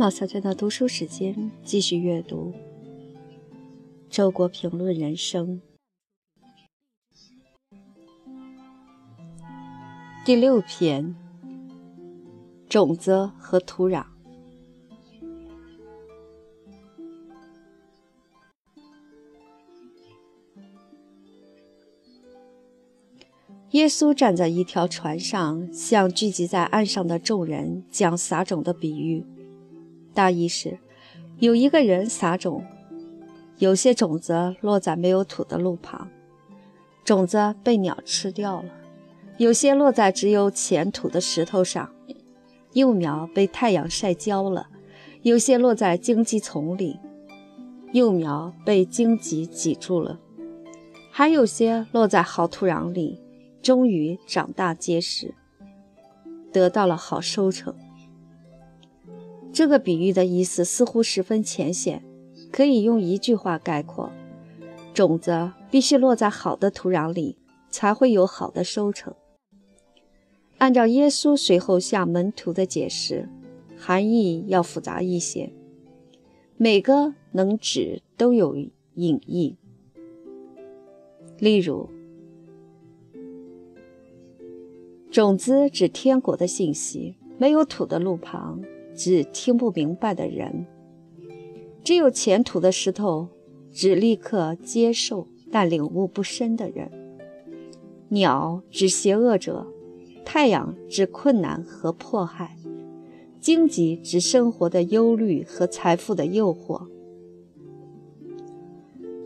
马小娟的读书时间，继续阅读《周国评论人生》第六篇：种子和土壤。耶稣站在一条船上，向聚集在岸上的众人讲撒种的比喻。大意是：有一个人撒种，有些种子落在没有土的路旁，种子被鸟吃掉了；有些落在只有浅土的石头上，幼苗被太阳晒焦了；有些落在荆棘丛里，幼苗被荆棘挤住了；还有些落在好土壤里。终于长大结实，得到了好收成。这个比喻的意思似乎十分浅显，可以用一句话概括：种子必须落在好的土壤里，才会有好的收成。按照耶稣随后向门徒的解释，含义要复杂一些，每个能指都有隐意。例如。种子指天国的信息，没有土的路旁指听不明白的人；只有前途的石头只立刻接受但领悟不深的人。鸟指邪恶者，太阳指困难和迫害，荆棘指生活的忧虑和财富的诱惑。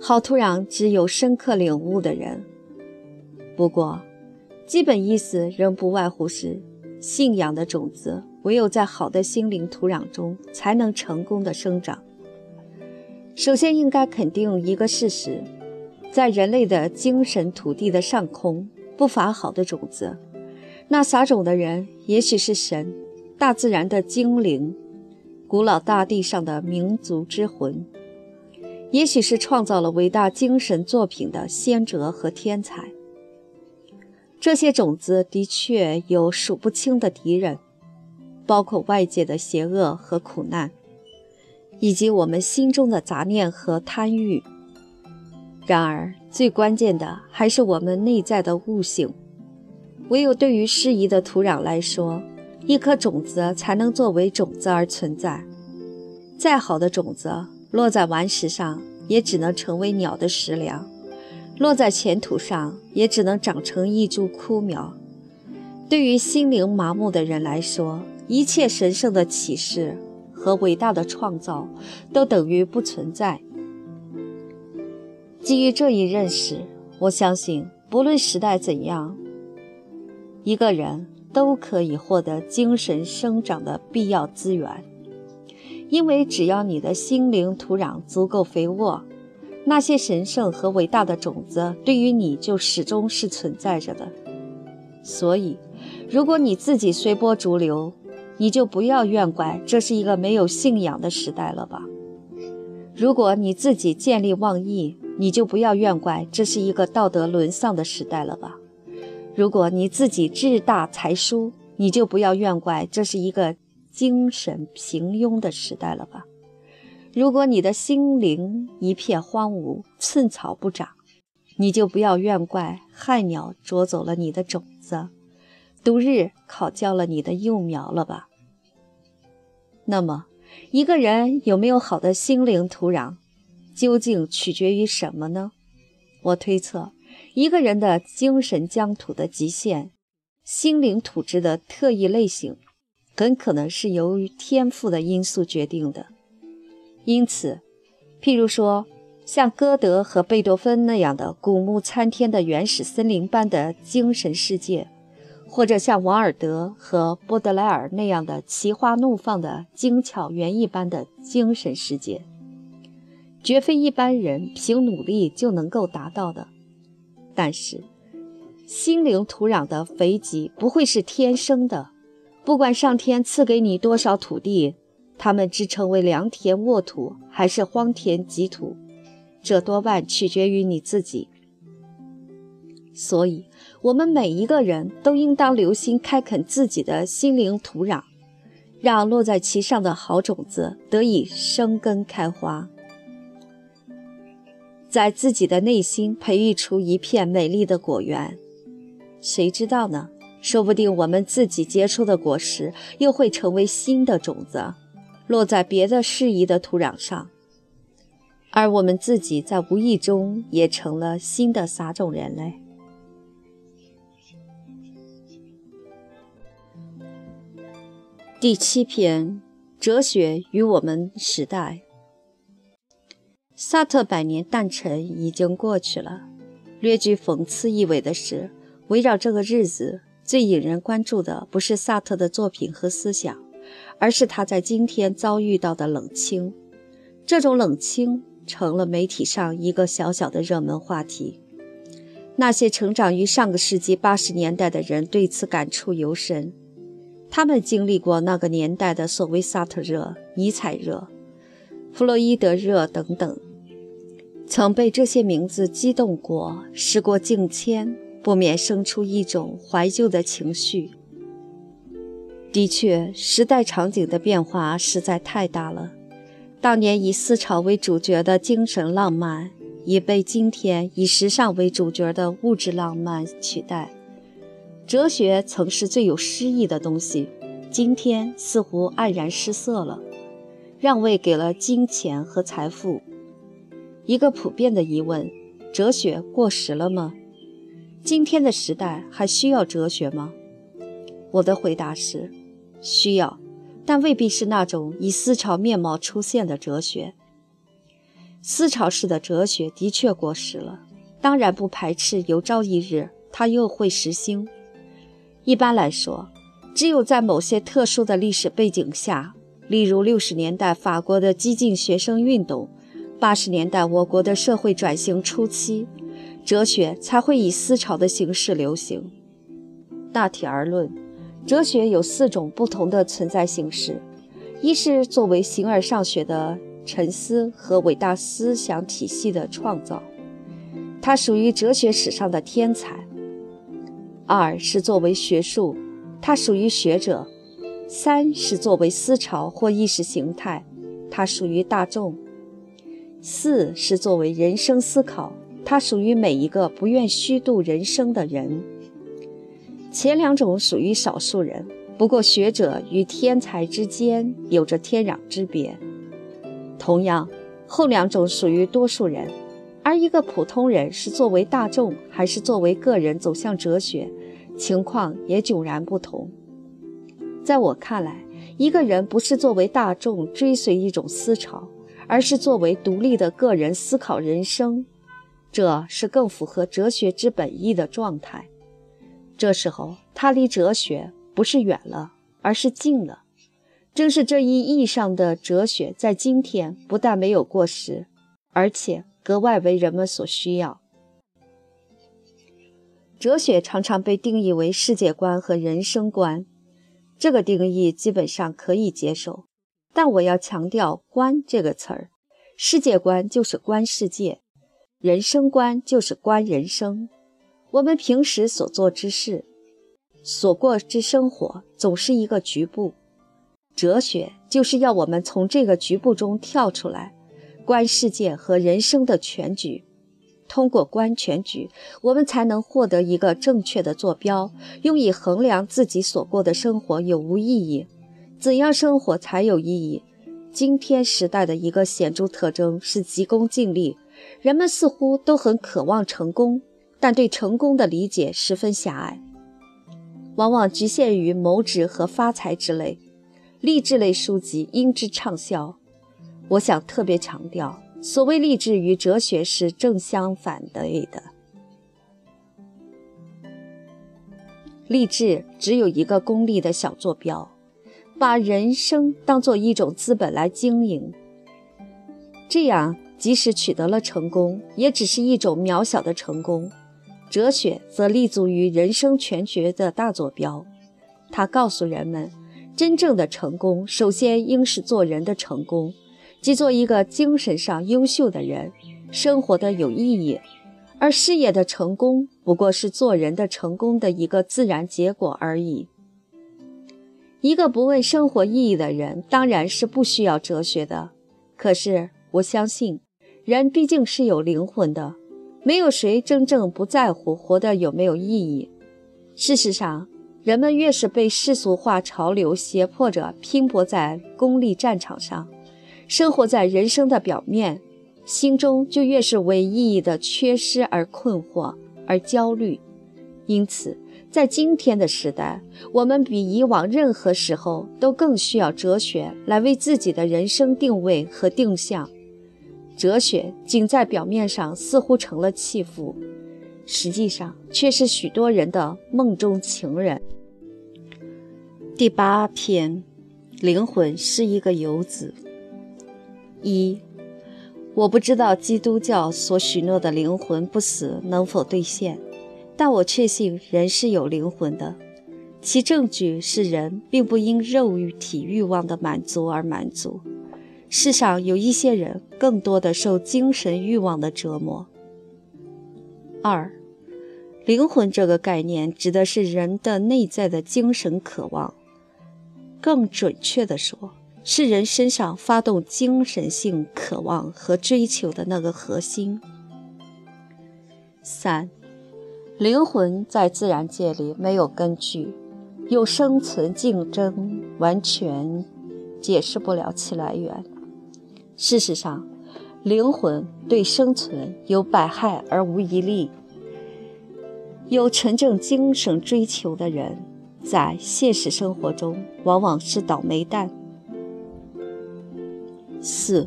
好土壤只有深刻领悟的人。不过。基本意思仍不外乎是：信仰的种子唯有在好的心灵土壤中才能成功的生长。首先，应该肯定一个事实：在人类的精神土地的上空，不乏好的种子。那撒种的人，也许是神、大自然的精灵、古老大地上的民族之魂，也许是创造了伟大精神作品的先哲和天才。这些种子的确有数不清的敌人，包括外界的邪恶和苦难，以及我们心中的杂念和贪欲。然而，最关键的还是我们内在的悟性。唯有对于适宜的土壤来说，一颗种子才能作为种子而存在。再好的种子落在顽石上，也只能成为鸟的食粮。落在浅土上，也只能长成一株枯苗。对于心灵麻木的人来说，一切神圣的启示和伟大的创造都等于不存在。基于这一认识，我相信，不论时代怎样，一个人都可以获得精神生长的必要资源，因为只要你的心灵土壤足够肥沃。那些神圣和伟大的种子对于你就始终是存在着的，所以，如果你自己随波逐流，你就不要怨怪这是一个没有信仰的时代了吧；如果你自己见利忘义，你就不要怨怪这是一个道德沦丧的时代了吧；如果你自己志大才疏，你就不要怨怪这是一个精神平庸的时代了吧。如果你的心灵一片荒芜，寸草不长，你就不要怨怪害鸟啄走了你的种子，毒日考教了你的幼苗了吧？那么，一个人有没有好的心灵土壤，究竟取决于什么呢？我推测，一个人的精神疆土的极限，心灵土质的特异类型，很可能是由于天赋的因素决定的。因此，譬如说，像歌德和贝多芬那样的古木参天的原始森林般的精神世界，或者像王尔德和波德莱尔那样的奇花怒放的精巧园艺般的精神世界，绝非一般人凭努力就能够达到的。但是，心灵土壤的肥瘠不会是天生的，不管上天赐给你多少土地。它们只成为良田沃土，还是荒田瘠土，这多半取决于你自己。所以，我们每一个人都应当留心开垦自己的心灵土壤，让落在其上的好种子得以生根开花，在自己的内心培育出一片美丽的果园。谁知道呢？说不定我们自己结出的果实，又会成为新的种子，落在别的适宜的土壤上，而我们自己在无意中也成了新的撒种人类。第七篇：哲学与我们时代。萨特百年诞辰已经过去了。略具讽刺意味的是，围绕这个日子，最引人关注的不是萨特的作品和思想，而是他在今天遭遇到的冷清。这种冷清成了媒体上一个小小的热门话题。那些成长于上个世纪八十年代的人对此感触尤深。他们经历过那个年代的所谓萨特热、尼采热、弗洛伊德热等等，曾被这些名字激动过。时过境迁，不免生出一种怀旧的情绪。的确，时代场景的变化实在太大了。当年以思潮为主角的精神浪漫，已被今天以时尚为主角的物质浪漫取代。哲学曾是最有诗意的东西，今天似乎黯然失色了，让位给了金钱和财富。一个普遍的疑问：哲学过时了吗？今天的时代还需要哲学吗？我的回答是：需要，但未必是那种以思潮面貌出现的哲学。思潮式的哲学的确过时了，当然不排斥有朝一日它又会实兴。一般来说，只有在某些特殊的历史背景下，例如六十年代法国的激进学生运动，八十年代我国的社会转型初期，哲学才会以思潮的形式流行。大体而论，哲学有四种不同的存在形式：一是作为形而上学的沉思和伟大思想体系的创造，它属于哲学史上的天才。二是作为学术，它属于学者；三是作为思潮或意识形态，它属于大众；四是作为人生思考，它属于每一个不愿虚度人生的人。前两种属于少数人，不过学者与天才之间有着天壤之别。同样，后两种属于多数人。而一个普通人是作为大众，还是作为个人走向哲学，情况也迥然不同。在我看来，一个人不是作为大众追随一种思潮，而是作为独立的个人思考人生，这是更符合哲学之本意的状态。这时候，他离哲学不是远了，而是近了。正是这一意义上的哲学，在今天不但没有过时，而且。格外为人们所需要。哲学常常被定义为世界观和人生观，这个定义基本上可以接受。但我要强调“观”这个词儿，世界观就是观世界，人生观就是观人生。我们平时所做之事、所过之生活，总是一个局部。哲学就是要我们从这个局部中跳出来。观世界和人生的全局，通过观全局，我们才能获得一个正确的坐标，用以衡量自己所过的生活有无意义，怎样生活才有意义。今天时代的一个显著特征是急功近利，人们似乎都很渴望成功，但对成功的理解十分狭隘，往往局限于谋职和发财之类。励志类书籍因之畅销。我想特别强调，所谓励志与哲学是正相反的。励志只有一个功利的小坐标，把人生当做一种资本来经营。这样，即使取得了成功，也只是一种渺小的成功。哲学则立足于人生全局的大坐标，它告诉人们，真正的成功首先应是做人的成功。即做一个精神上优秀的人，生活的有意义，而事业的成功不过是做人的成功的一个自然结果而已。一个不问生活意义的人，当然是不需要哲学的。可是我相信，人毕竟是有灵魂的，没有谁真正不在乎活得有没有意义。事实上，人们越是被世俗化潮流胁迫着拼搏在功利战场上，生活在人生的表面，心中就越是为意义的缺失而困惑而焦虑。因此。在今天的时代，我们比以往任何时候都更需要哲学来为自己的人生定位和定向。哲学仅在表面上似乎成了弃妇，实际上却是许多人的梦中情人。第八篇，灵魂是一个游子。一，我不知道基督教所许诺的灵魂不死能否兑现。但我确信人是有灵魂的，其证据是人并不因肉体欲望的满足而满足。世上有一些人更多的受精神欲望的折磨。二，灵魂这个概念指的是人的内在的精神渴望，更准确的说，是人身上发动精神性渴望和追求的那个核心。三。灵魂在自然界里没有根据，有生存竞争，完全解释不了其来源。事实上，灵魂对生存有百害而无一利。有纯正精神追求的人，在现实生活中往往是倒霉蛋。四，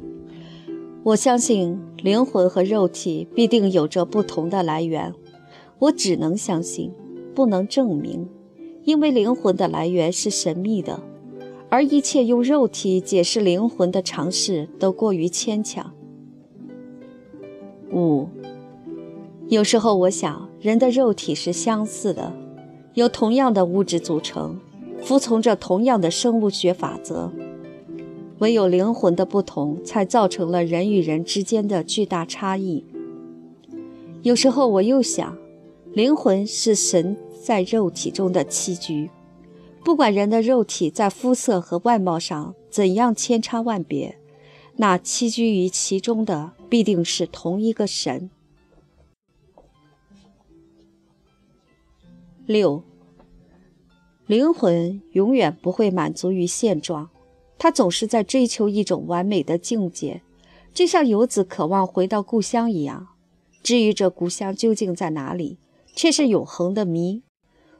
我相信灵魂和肉体必定有着不同的来源。我只能相信，不能证明，因为灵魂的来源是神秘的，而一切用肉体解释灵魂的尝试都过于牵强。五，有时候我想，人的肉体是相似的，由同样的物质组成，服从着同样的生物学法则，唯有灵魂的不同，才造成了人与人之间的巨大差异。有时候我又想。灵魂是神在肉体中的栖居，不管人的肉体在肤色和外貌上怎样千差万别，那栖居于其中的必定是同一个神。六，灵魂永远不会满足于现状，他总是在追求一种完美的境界，就像游子渴望回到故乡一样。至于这故乡究竟在哪里？却是永恒的谜，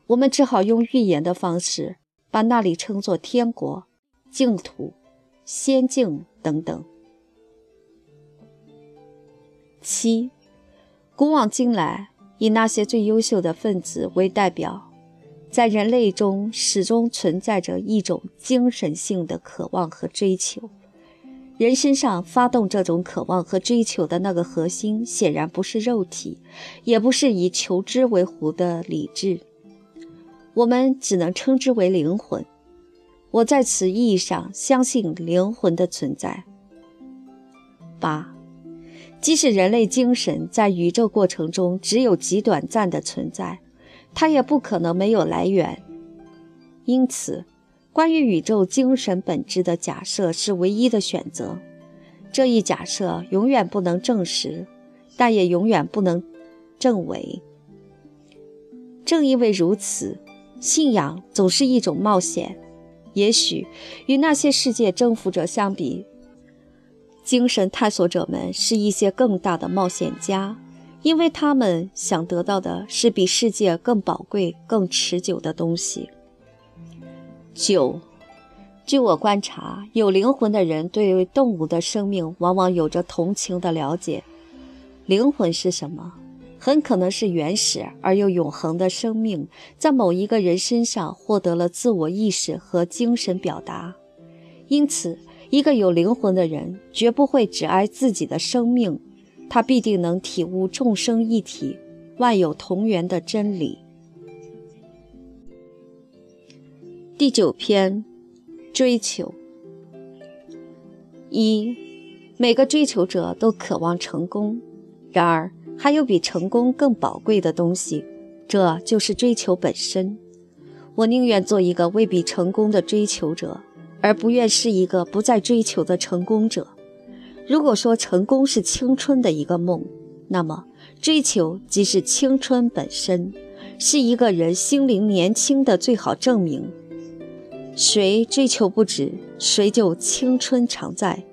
我们只好用预言的方式，把那里称作天国、净土、仙境等等。七，古往今来，以那些最优秀的分子为代表，在人类中始终存在着一种精神性的渴望和追求。人身上发动这种渴望和追求的那个核心，显然不是肉体，也不是以求知为壶的理智，我们只能称之为灵魂。我在此意义上相信灵魂的存在。八，即使人类精神在宇宙过程中只有极短暂的存在，它也不可能没有来源。因此。关于宇宙精神本质的假设是唯一的选择，这一假设永远不能证实，但也永远不能证伪。正因为如此，信仰总是一种冒险。也许与那些世界征服者相比，精神探索者们是一些更大的冒险家，因为他们想得到的是比世界更宝贵、更持久的东西。九，据我观察，有灵魂的人对动物的生命往往有着同情的了解。灵魂是什么？很可能是原始而又永恒的生命，在某一个人身上获得了自我意识和精神表达。因此，一个有灵魂的人绝不会只爱自己的生命，他必定能体悟众生一体、万有同源的真理。第九篇，追求。一，每个追求者都渴望成功，然而还有比成功更宝贵的东西，这就是追求本身。我宁愿做一个未必成功的追求者，而不愿是一个不再追求的成功者。如果说成功是青春的一个梦，那么追求即是青春本身，是一个人心灵年轻的最好证明。谁追求不止，谁就青春常在。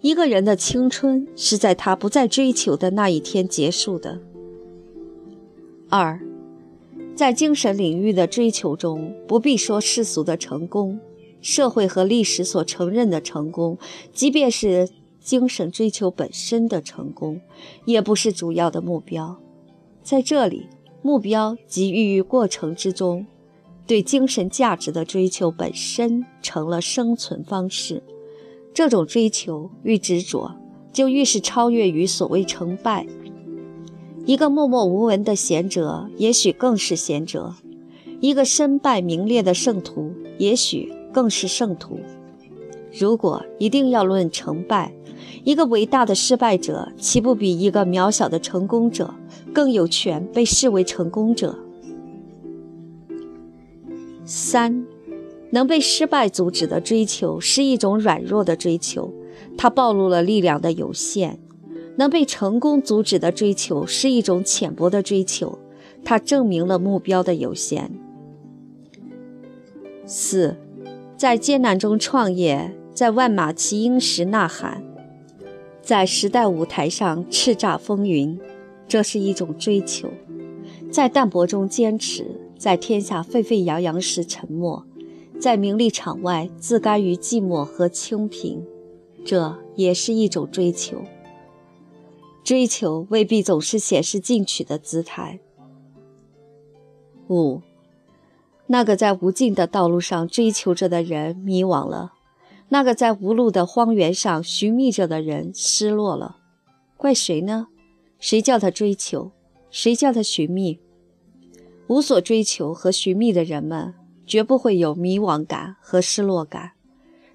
一个人的青春是在他不再追求的那一天结束的。二，在精神领域的追求中，不必说世俗的成功，社会和历史所承认的成功，即便是精神追求本身的成功，也不是主要的目标。在这里，目标即寓于过程之中。对精神价值的追求本身成了生存方式，这种追求愈执着，就愈是超越于所谓成败。一个默默无闻的贤者，也许更是贤者；一个身败名裂的圣徒，也许更是圣徒。如果一定要论成败，一个伟大的失败者，岂不比一个渺小的成功者更有权被视为成功者？三，能被失败阻止的追求是一种软弱的追求，它暴露了力量的有限；能被成功阻止的追求是一种浅薄的追求，它证明了目标的有限。四，在艰难中创业，在万马齐喑时呐喊，在时代舞台上叱咤风云，这是一种追求；在淡泊中坚持。在天下沸沸扬扬时沉默，在名利场外自甘于寂寞和清贫，这也是一种追求。追求未必总是显示进取的姿态。五，那个在无尽的道路上追求着的人迷惘了，那个在无路的荒原上寻觅着的人失落了，怪谁呢？谁叫他追求？谁叫他寻觅？无所追求和寻觅的人们，绝不会有迷惘感和失落感，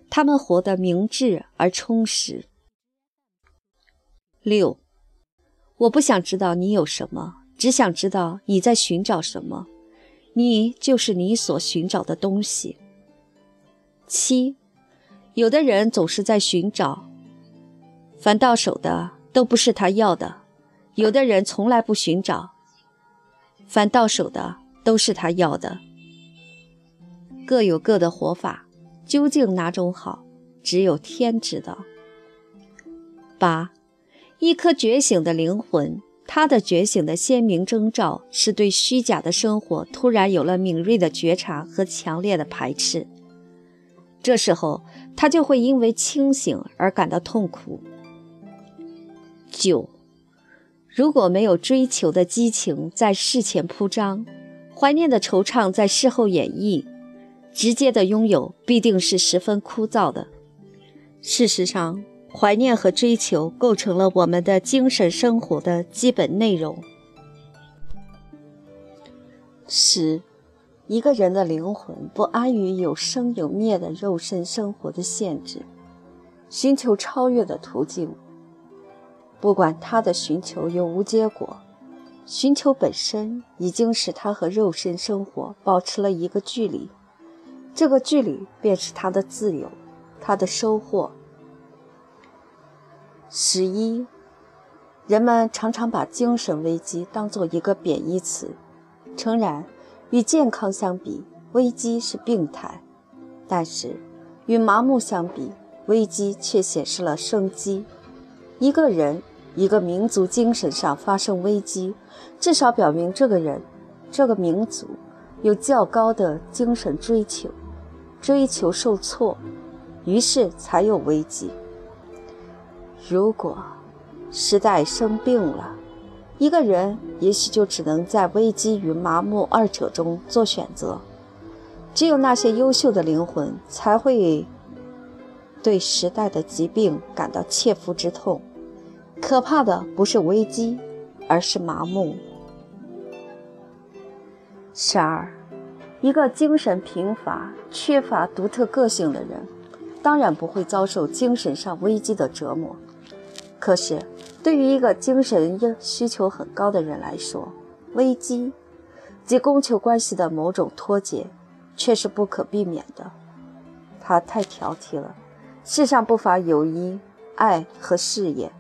他们活得明智而充实。六，我不想知道你有什么，只想知道你在寻找什么，你就是你所寻找的东西。七，有的人总是在寻找，凡到手的都不是他要的；有的人从来不寻找。凡到手的都是他要的，各有各的活法，究竟哪种好，只有天知道。八，一颗觉醒的灵魂，他的觉醒的鲜明征兆是对虚假的生活突然有了敏锐的觉察和强烈的排斥，这时候他就会因为清醒而感到痛苦。九。如果没有追求的激情在事前铺张，怀念的惆怅在事后演绎，直接的拥有必定是十分枯燥的。事实上，怀念和追求构成了我们的精神生活的基本内容。十，一个人的灵魂不安于有生有灭的肉身生活的限制，寻求超越的途径。不管他的寻求有无结果，寻求本身已经使他和肉身生活保持了一个距离，这个距离便是他的自由，他的收获。十一，人们常常把精神危机当做一个贬义词，诚然，与健康相比，危机是病态；但是，与麻木相比，危机却显示了生机。一个人、一个民族精神上发生危机，至少表明这个人、这个民族有较高的精神追求，追求受挫，于是才有危机。如果时代生病了，一个人也许就只能在危机与麻木二者中做选择。只有那些优秀的灵魂才会。对时代的疾病感到切肤之痛，可怕的不是危机，而是麻木。十二，一个精神贫乏、缺乏独特个性的人，当然不会遭受精神上危机的折磨。可是，对于一个精神需求很高的人来说，危机及供求关系的某种脱节，却是不可避免的。他太挑剔了。世上不乏友谊、爱和事业，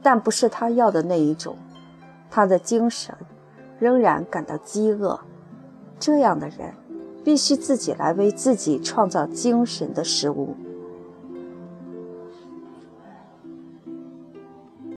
但不是他要的那一种。他的精神仍然感到饥饿。这样的人，必须自己来为自己创造精神的食物。